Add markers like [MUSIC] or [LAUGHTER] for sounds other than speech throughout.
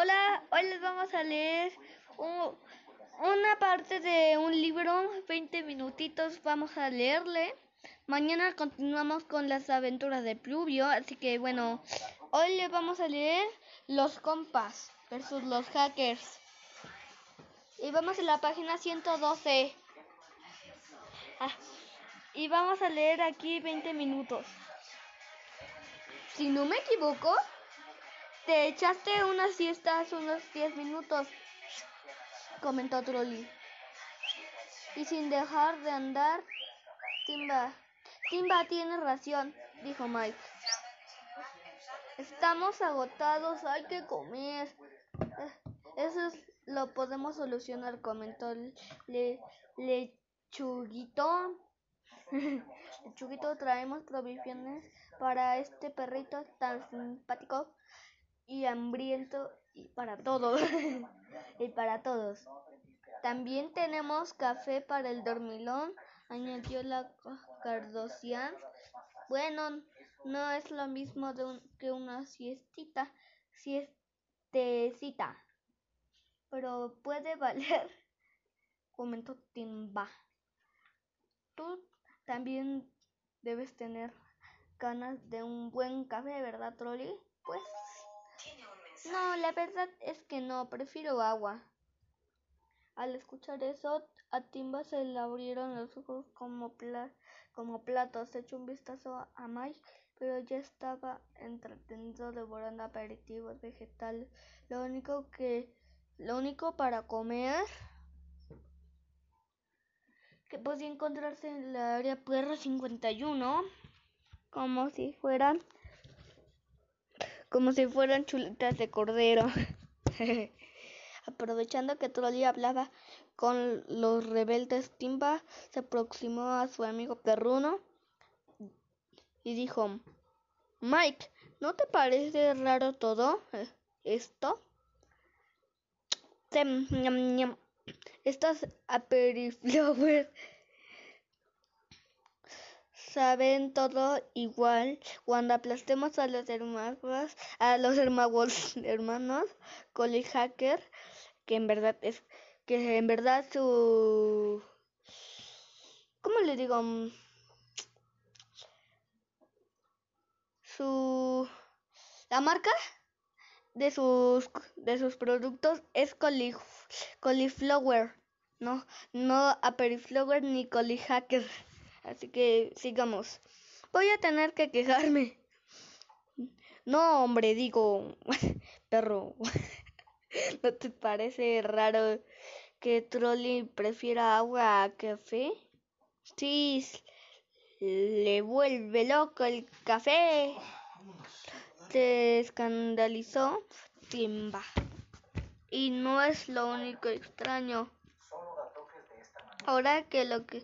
Hola, hoy les vamos a leer un- una parte de un libro, 20 minutitos vamos a leerle. Mañana continuamos con las aventuras de Pluvio, así que bueno, hoy les vamos a leer Los compas versus los hackers. Y vamos a la página 112. Ah, y vamos a leer aquí 20 minutos. Si no me equivoco, te echaste una siesta hace unos 10 minutos, comentó Trolli. Y sin dejar de andar, Timba. Timba tiene ración, dijo Mike. Estamos agotados, hay que comer. Eh, Eso es- lo podemos solucionar, comentó Le, Lechuguito. [LAUGHS] Lechuguito, traemos provisiones para este perrito tan simpático y hambriento y para todos. [LAUGHS] y para todos. También tenemos café para el dormilón, añadió la Cardosian. Bueno, no es lo mismo de un- que una siestita, siestecita, pero puede valer, [LAUGHS] comentó Timba. Tú también debes tener ganas de un buen café, ¿verdad, Trolli? Pues no, la verdad es que no, prefiero agua. Al escuchar eso, a Timba se le abrieron los ojos como, pla- como platos. Echó un vistazo a, Mike, pero ya estaba entretenido devorando aperitivos vegetales. Lo único que, lo único para comer que podía encontrarse en la área Puerra 51, como si fueran, como si fueran chuletas de cordero. [LAUGHS] Aprovechando que Trolli hablaba con los rebeldes, Timba se aproximó a su amigo perruno y dijo, Mike, ¿no te parece raro todo esto? Estas aperiflowers [LAUGHS] saben todo igual cuando aplastemos a los hermanos, a los hermanos, hermanos Collie Hacker, que en verdad es, que en verdad su, ¿cómo le digo? Su, la marca de sus, de sus productos es Cauliflower, no, no Aperiflower ni Collie Hacker. Así que sigamos. Voy a tener que quejarme. No, hombre, digo, [LAUGHS] perro. [LAUGHS] ¿No te parece raro que Trolli prefiera agua a café? Sí, le vuelve loco el café. Se escandalizó Timba. Y no es lo único extraño. Ahora que lo que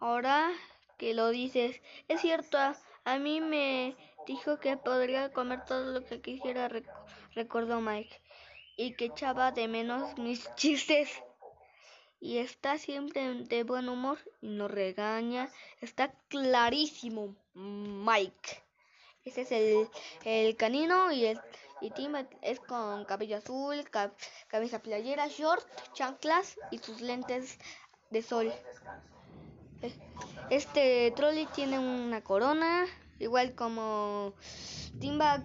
ahora que lo dices, es cierto, a, a mí me dijo que podría comer todo lo que quisiera, rec- recordó Mike, y que echaba de menos [LAUGHS] mis chistes. Y está siempre de buen humor y no regaña. Está clarísimo, Mike. Ese es el, el canino y el y Tim es con cabello azul, ca- camisa playera, short, chanclas y sus lentes de sol. Este trolley tiene una corona, igual como Timba,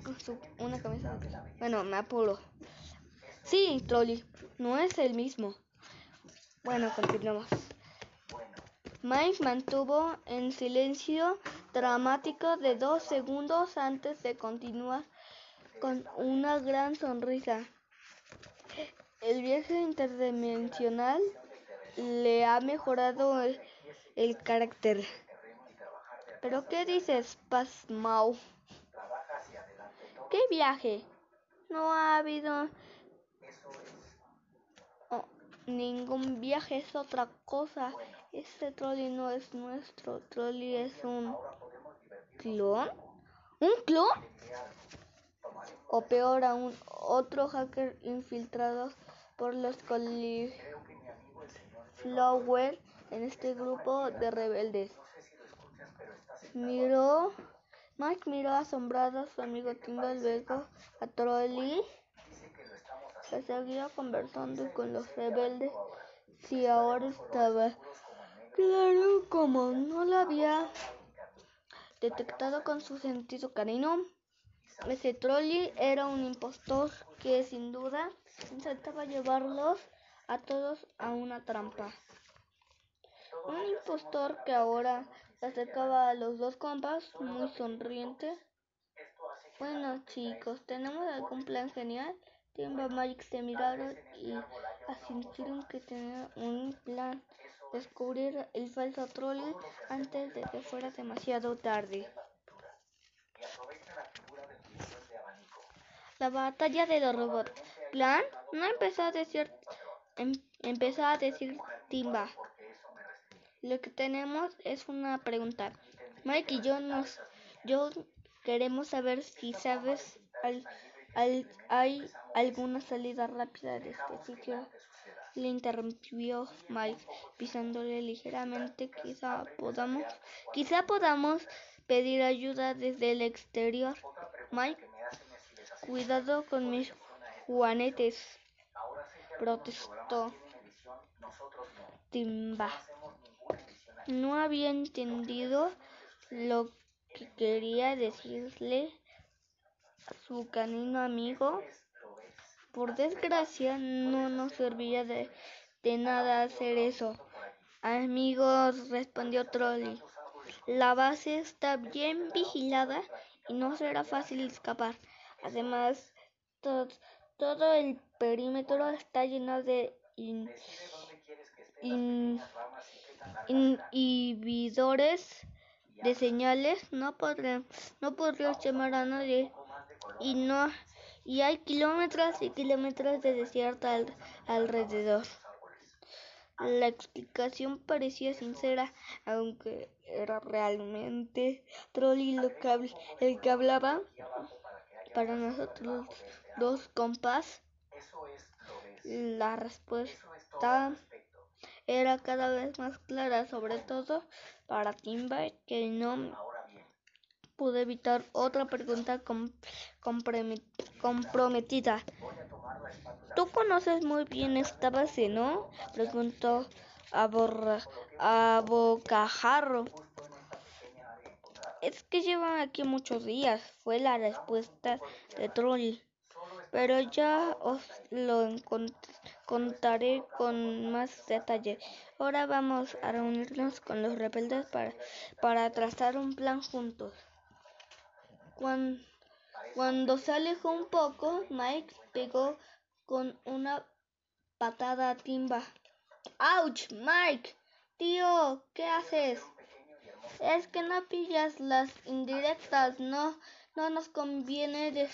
una camisa. Bueno, me apuro. Sí, trolley, no es el mismo. Bueno, continuamos. Mike mantuvo en silencio dramático de dos segundos antes de continuar con una gran sonrisa. El viaje interdimensional le ha mejorado el, el carácter. ¿Pero qué dices, Pasmau? ¿Qué viaje? No ha habido ningún viaje, es otra cosa. Este trolley no es nuestro, trolley es un clon. ¿Un clon? O peor aún, otro hacker infiltrado por los Cauliflower en este grupo de rebeldes. Miró, Mike miró asombrado a su amigo Timba, luego a Trolli que seguía conversando con los rebeldes si ahora estaba claro como no lo había detectado con su sentido canino. Ese trolley era un impostor que sin duda intentaba llevarlos a todos a una trampa. Un impostor que ahora se acercaba a los dos compas muy sonriente. Bueno chicos, ¿tenemos algún plan genial? Timba Mike se miraron y asintieron que tenían un plan. Descubrir el falso trolley antes de que fuera demasiado tarde. La batalla de los robots. ¿Plan? No empezó a decir, em, empezó a decir Timba. Lo que tenemos es una pregunta. Mike y yo nos, yo queremos saber si sabes hay alguna salida rápida de este sitio. Le interrumpió Mike, pisándole ligeramente. Quizá podamos, quizá podamos pedir ayuda desde el exterior. Mike, cuidado con mis juanetes, protestó Timba no había entendido lo que quería decirle su canino amigo. Por desgracia, no nos servía de, nada hacer eso. Amigos, respondió Trolley. La base está bien vigilada y no será fácil escapar. Además, todo el perímetro está lleno de inhibidores de señales no podré, no podrías llamar a nadie y no y hay kilómetros y kilómetros de desierto alrededor. La explicación parecía sincera, aunque era realmente Trolley lo que, el que hablaba. Para nosotros dos compas, la respuesta era cada vez más clara, sobre todo para Timba, que no pudo evitar otra pregunta comprometida. Tú conoces muy bien esta base, ¿no? Preguntó a, a Bocajarro. Es que llevan aquí muchos días, fue la respuesta de Troll pero ya os lo contaré con más detalle. Ahora vamos a reunirnos con los rebeldes para, para trazar un plan juntos. Cuando, se alejó un poco, Mike pegó con una patada a Timba. ¡Auch, Mike! Tío, ¿qué haces? Es que no pillas las indirectas, no, no nos conviene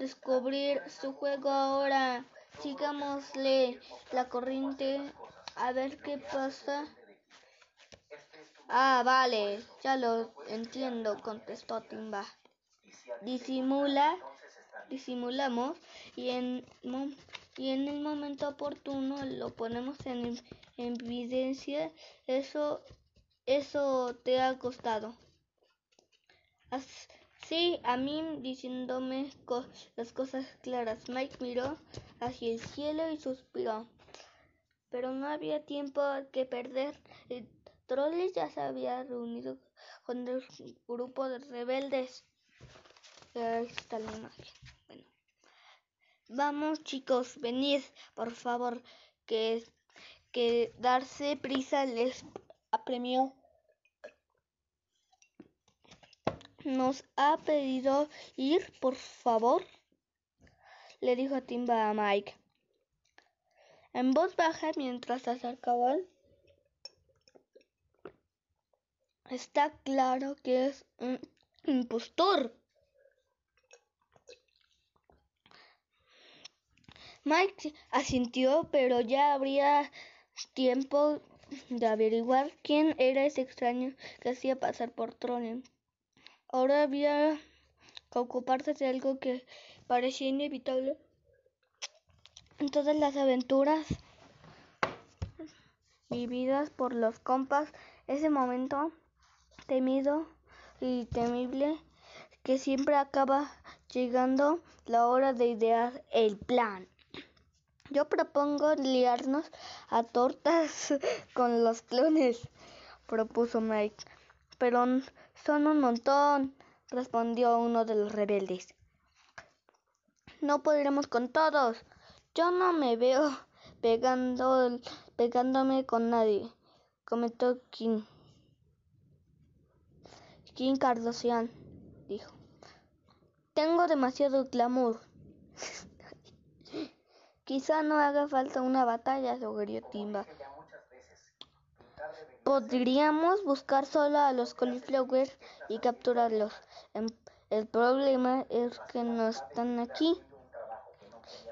descubrir su juego ahora. Sigámosle la corriente a ver qué pasa. Ah, vale, ya lo entiendo, contestó Timba. Disimula, disimulamos y en, y en el momento oportuno lo ponemos en, evidencia. Eso, eso te ha costado. Sí, a mí diciéndome las cosas claras. Mike miró hacia el cielo y suspiró. Pero no había tiempo que perder. El troll ya se había reunido con el grupo de rebeldes. La imagen. Bueno. Vamos chicos, venid, por favor, que, que darse prisa les apremió. Nos ha pedido ir, por favor, le dijo Timba a Mike. En voz baja mientras se acercaban. Está claro que es un impostor. Mike asintió, pero ya habría tiempo de averiguar quién era ese extraño que hacía pasar por Tronen. Ahora había que ocuparse de algo que parecía inevitable en todas las aventuras vividas por los compas, ese momento temido y temible que siempre acaba llegando la hora de idear el plan. Yo propongo liarnos a tortas [LAUGHS] con los clones, propuso Mike. Pero son un montón, respondió uno de los rebeldes. No podremos con todos. Yo no me veo pegándome con nadie, comentó Kim. Kim Kardashian dijo. Tengo demasiado glamour. [LAUGHS] Quizá no haga falta una batalla, sugirió Timba. Podríamos buscar solo a los cauliflowers y capturarlos. Em, el problema es que no están aquí.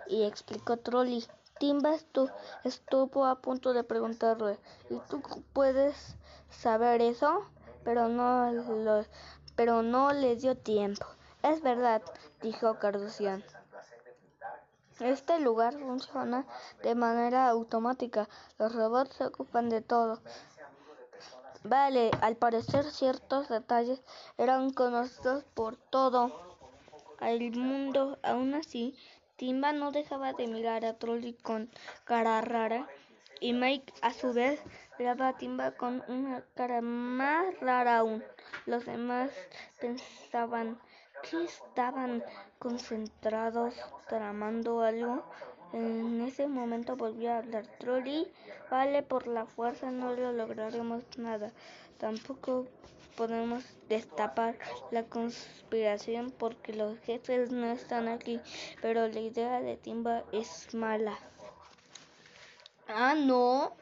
Y explicó Trolly. Timba estuvo a punto de preguntarle, ¿y tú puedes saber eso? Pero no, lo, pero no le dio tiempo. Es verdad, dijo Carducian. Este lugar funciona de manera automática. Los robots se ocupan de todo. Vale, al parecer ciertos detalles eran conocidos por todo el mundo. Aún así, Timba no dejaba de mirar a Trolli con cara rara y Mike a su vez miraba a Timba con una cara más rara aún. Los demás pensaban que estaban concentrados tramando algo. En ese momento volvió a hablar Trolli. Vale, por la fuerza no lo lograremos nada. Tampoco podemos destapar la conspiración porque los jefes no están aquí. Pero la idea de Timba es mala. Ah, no.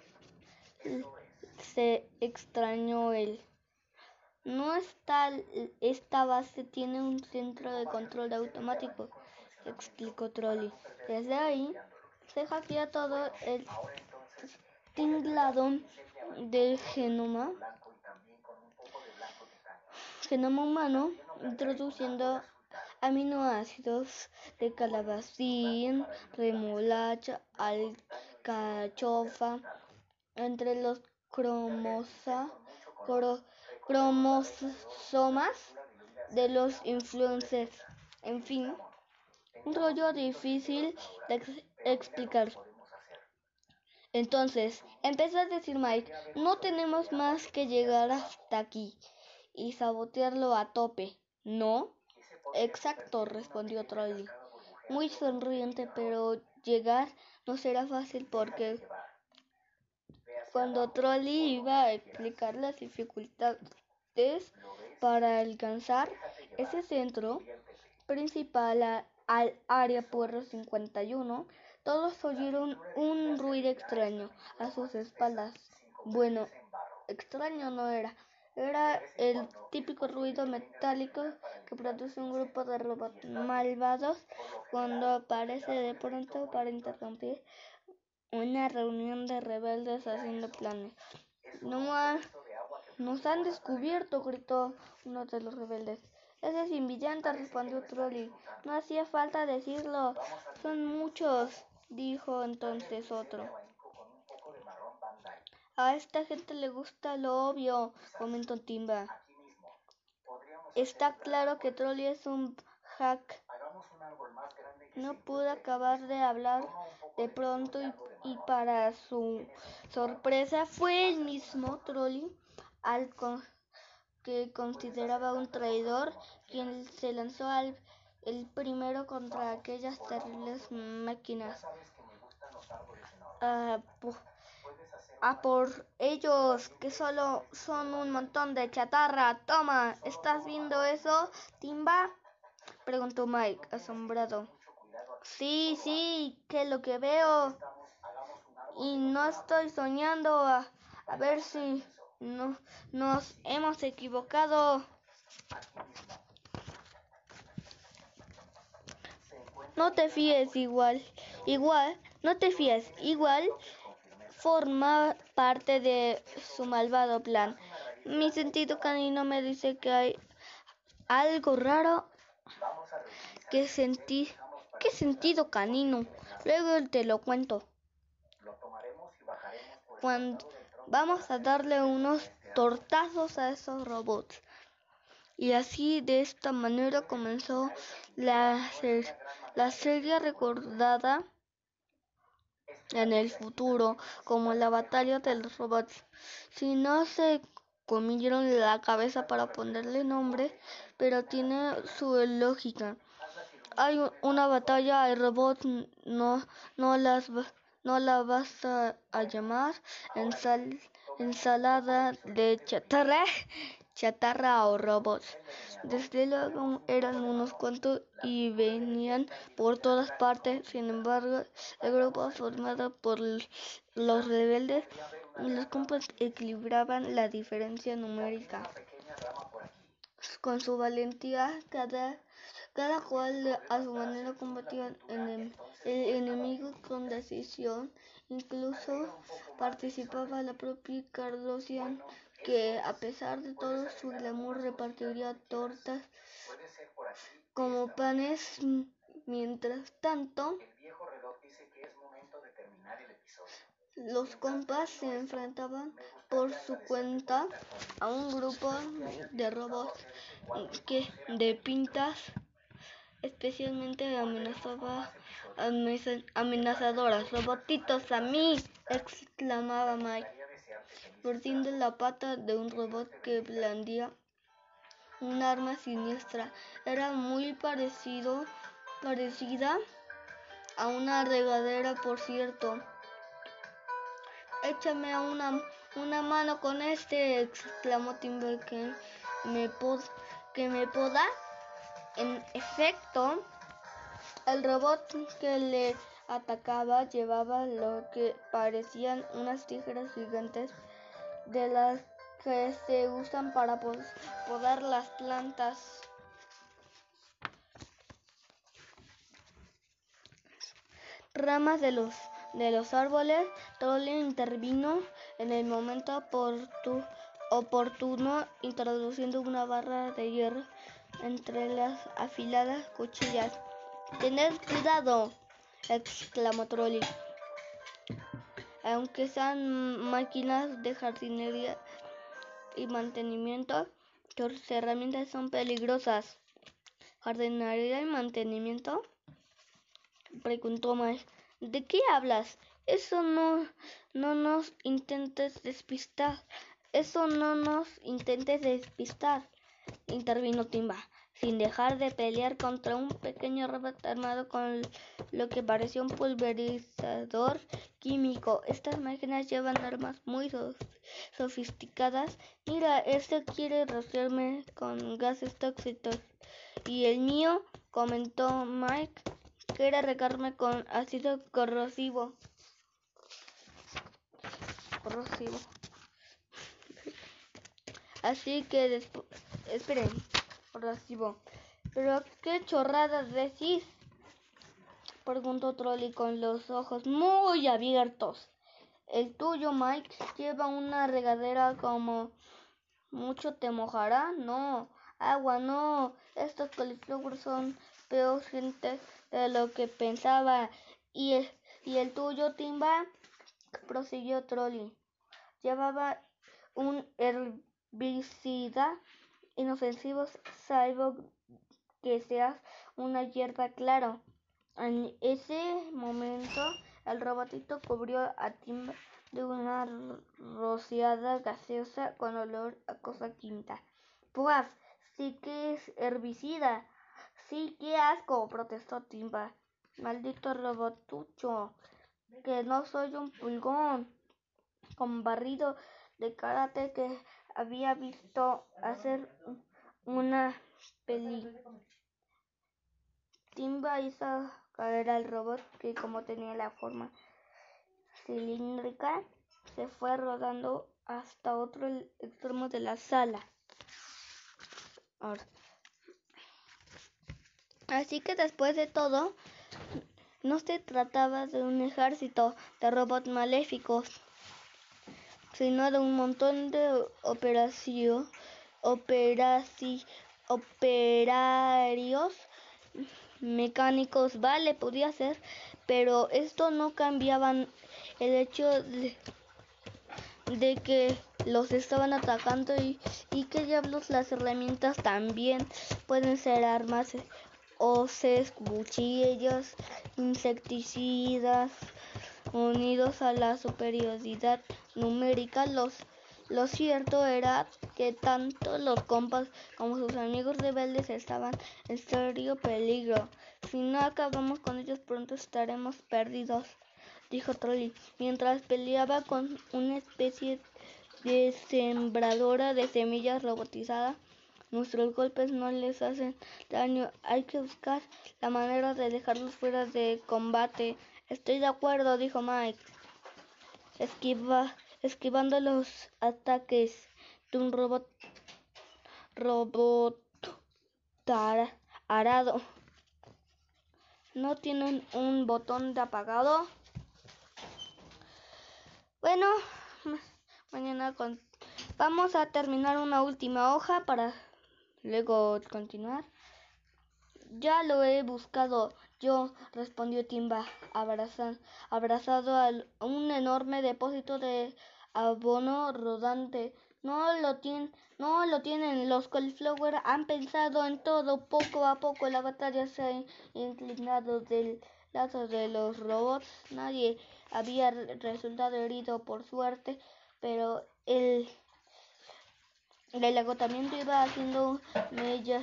Se extrañó él. No está, esta base tiene un centro de control automático, explicó Trolli. Desde ahí se hackea todo el tinglado del genoma, genoma humano, introduciendo aminoácidos de calabacín, remolacha, alcachofa, entre los cromosomas de los influencers. En fin, un rollo difícil de explicar. Entonces, empezó a decir Mike, no tenemos más que llegar hasta aquí y sabotearlo a tope, ¿no? Exacto, respondió Trolley, muy sonriente, pero llegar no será fácil porque cuando Trolley iba a explicar las dificultades para alcanzar ese centro principal al área Puerro 51, todos oyeron un ruido extraño a sus espaldas. Bueno, extraño no era. Era el típico ruido metálico que produce un grupo de robots malvados cuando aparece de pronto para interrumpir una reunión de rebeldes haciendo planes. No nos han descubierto, gritó uno de los rebeldes. Ese es Invillante, respondió Trolli. No hacía falta decirlo. Son muchos, dijo entonces otro. A esta gente le gusta lo obvio, comentó Timba. Está claro que Trolli es un hack. No pude acabar de hablar de pronto y, para su sorpresa fue el mismo Trolli al que consideraba un traidor quien se lanzó al el primero contra aquellas terribles máquinas. a por ellos, que solo son un montón de chatarra. Toma, ¿estás viendo eso, Timba? Preguntó Mike, asombrado. Sí, sí, que lo que veo. Y no estoy soñando a, a ver si no, nos hemos equivocado. No te fíes igual, igual, no te fíes igual, forma parte de su malvado plan. Mi sentido canino me dice que hay algo raro que sentí ¿Qué sentido canino? Luego te lo cuento. Cuando vamos a darle unos tortazos a esos robots. Y así de esta manera comenzó la, la serie recordada en el futuro, como la batalla de los robots. Si no se comieron la cabeza para ponerle nombre, pero tiene su lógica. Hay una batalla, hay robots, no, no las no la vas a, llamar ensalada de chatarra, [LAUGHS] chatarra o robots. Desde luego eran unos cuantos y venían por todas partes. Sin embargo, el grupo formado por los rebeldes y los compas equilibraban la diferencia numérica. Con su valentía, cada, cada cual a su manera combatía el, enemigo con decisión. Incluso participaba la propia Cardosian que a pesar de todo su glamour repartiría tortas como panes. Mientras tanto, los compas se enfrentaban por su cuenta a un grupo de robots que de pintas especialmente amenazaba amenazadoras. Robotitos a mí, exclamaba Mike mordiendo la pata de un robot que blandía un arma siniestra. Era muy parecido, parecida a una regadera, por cierto. Échame a una, una mano con este, exclamó Timber que me, que me poda. En efecto, el robot que le atacaba llevaba lo que parecían unas tijeras gigantes de las que se usan para podar las plantas. Ramas de los, árboles, Troll intervino en el momento oportuno introduciendo una barra de hierro entre las afiladas cuchillas. Tened cuidado, exclamó Trolli aunque sean máquinas de jardinería y mantenimiento, sus herramientas son peligrosas. ¿Jardinería y mantenimiento? Preguntó Mike. ¿De qué hablas? Eso no, no nos intentes despistar. Eso no nos intentes despistar. Intervino Timba sin dejar de pelear contra un pequeño robot armado con lo que parecía un pulverizador químico. Estas máquinas llevan armas muy sofisticadas. Mira, este quiere rociarme con gases tóxicos. Y el mío, comentó Mike, quiere regarme con ácido corrosivo. Corrosivo. Así que después... Esperen. ¿Pero qué chorradas decís? Preguntó Trolli con los ojos muy abiertos. El tuyo, Mike, lleva una regadera como mucho te mojará. No, agua, no. Estos coliflores son peor gente de lo que pensaba. Y el, y el tuyo, Timba, prosiguió Trolli. Llevaba un herbicida inofensivos salvo que seas una hierba claro. En ese momento el robotito cubrió a Tim de una rociada gaseosa con olor a cosa quinta. Pues sí que es herbicida. Sí, que asco, protestó Timba. Maldito robotucho, que no soy un pulgón con barrido de karate que había visto hacer una. Timba hizo caer al robot que como tenía la forma cilíndrica se fue rodando hasta otro extremo de la sala. Así que después de todo, no se trataba de un ejército de robots maléficos sino de un montón de operación, operaci, operarios mecánicos, vale, podía ser, pero esto no cambiaba el hecho de, que los estaban atacando y, y que diablos las herramientas también pueden ser armas hoces, cuchillos, insecticidas, unidos a la superioridad numérica. Los, lo cierto era que tanto los compas como sus amigos rebeldes estaban en serio peligro. Si no acabamos con ellos pronto estaremos perdidos, dijo Trolli, mientras peleaba con una especie de sembradora de semillas robotizada. Nuestros golpes no les hacen daño. Hay que buscar la manera de dejarlos fuera de combate. Estoy de acuerdo, dijo Mike. Esquiva, esquivando los ataques de un robot robot arado. No tienen un botón de apagado. Bueno, mañana con... vamos a terminar una última hoja para luego continuar. Ya lo he buscado yo, respondió Timba, abrazado a un enorme depósito de abono rodante. No lo tienen, no lo tienen. Los cauliflower han pensado en todo. Poco a poco la batalla se ha inclinado del lado de los robots. Nadie había resultado herido por suerte, pero el el agotamiento iba haciendo mella,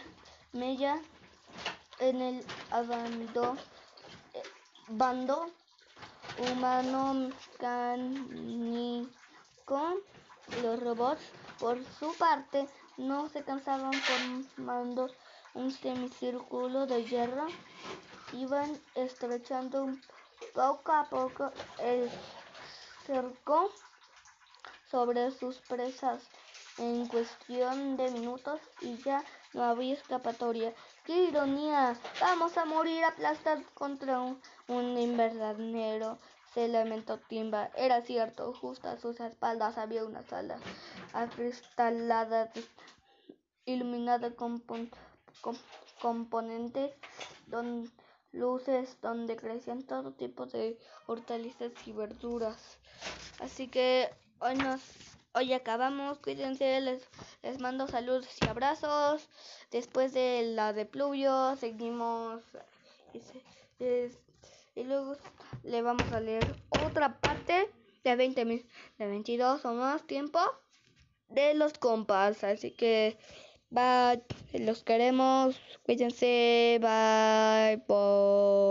mella en el abando, eh, bando humano mecánico. Los robots, por su parte, no se cansaban formando un semicírculo de hierro. Iban estrechando poco a poco el cerco sobre sus presas en cuestión de minutos y ya no había escapatoria. ¡Qué ironía! Vamos a morir aplastados contra un, un invernadero, se lamentó Timba. Era cierto, justo a sus espaldas había una sala acristalada, iluminada con, componentes, don, luces donde crecían todo tipo de hortalizas y verduras. Así que hoy nos Hoy acabamos, cuídense, les, les mando saludos y abrazos. Después de la de pluvio, seguimos. Y, luego le vamos a leer otra parte de 20 mil, de 22 o más tiempo de los compas. Así que, bye, los queremos, cuídense, bye, bye.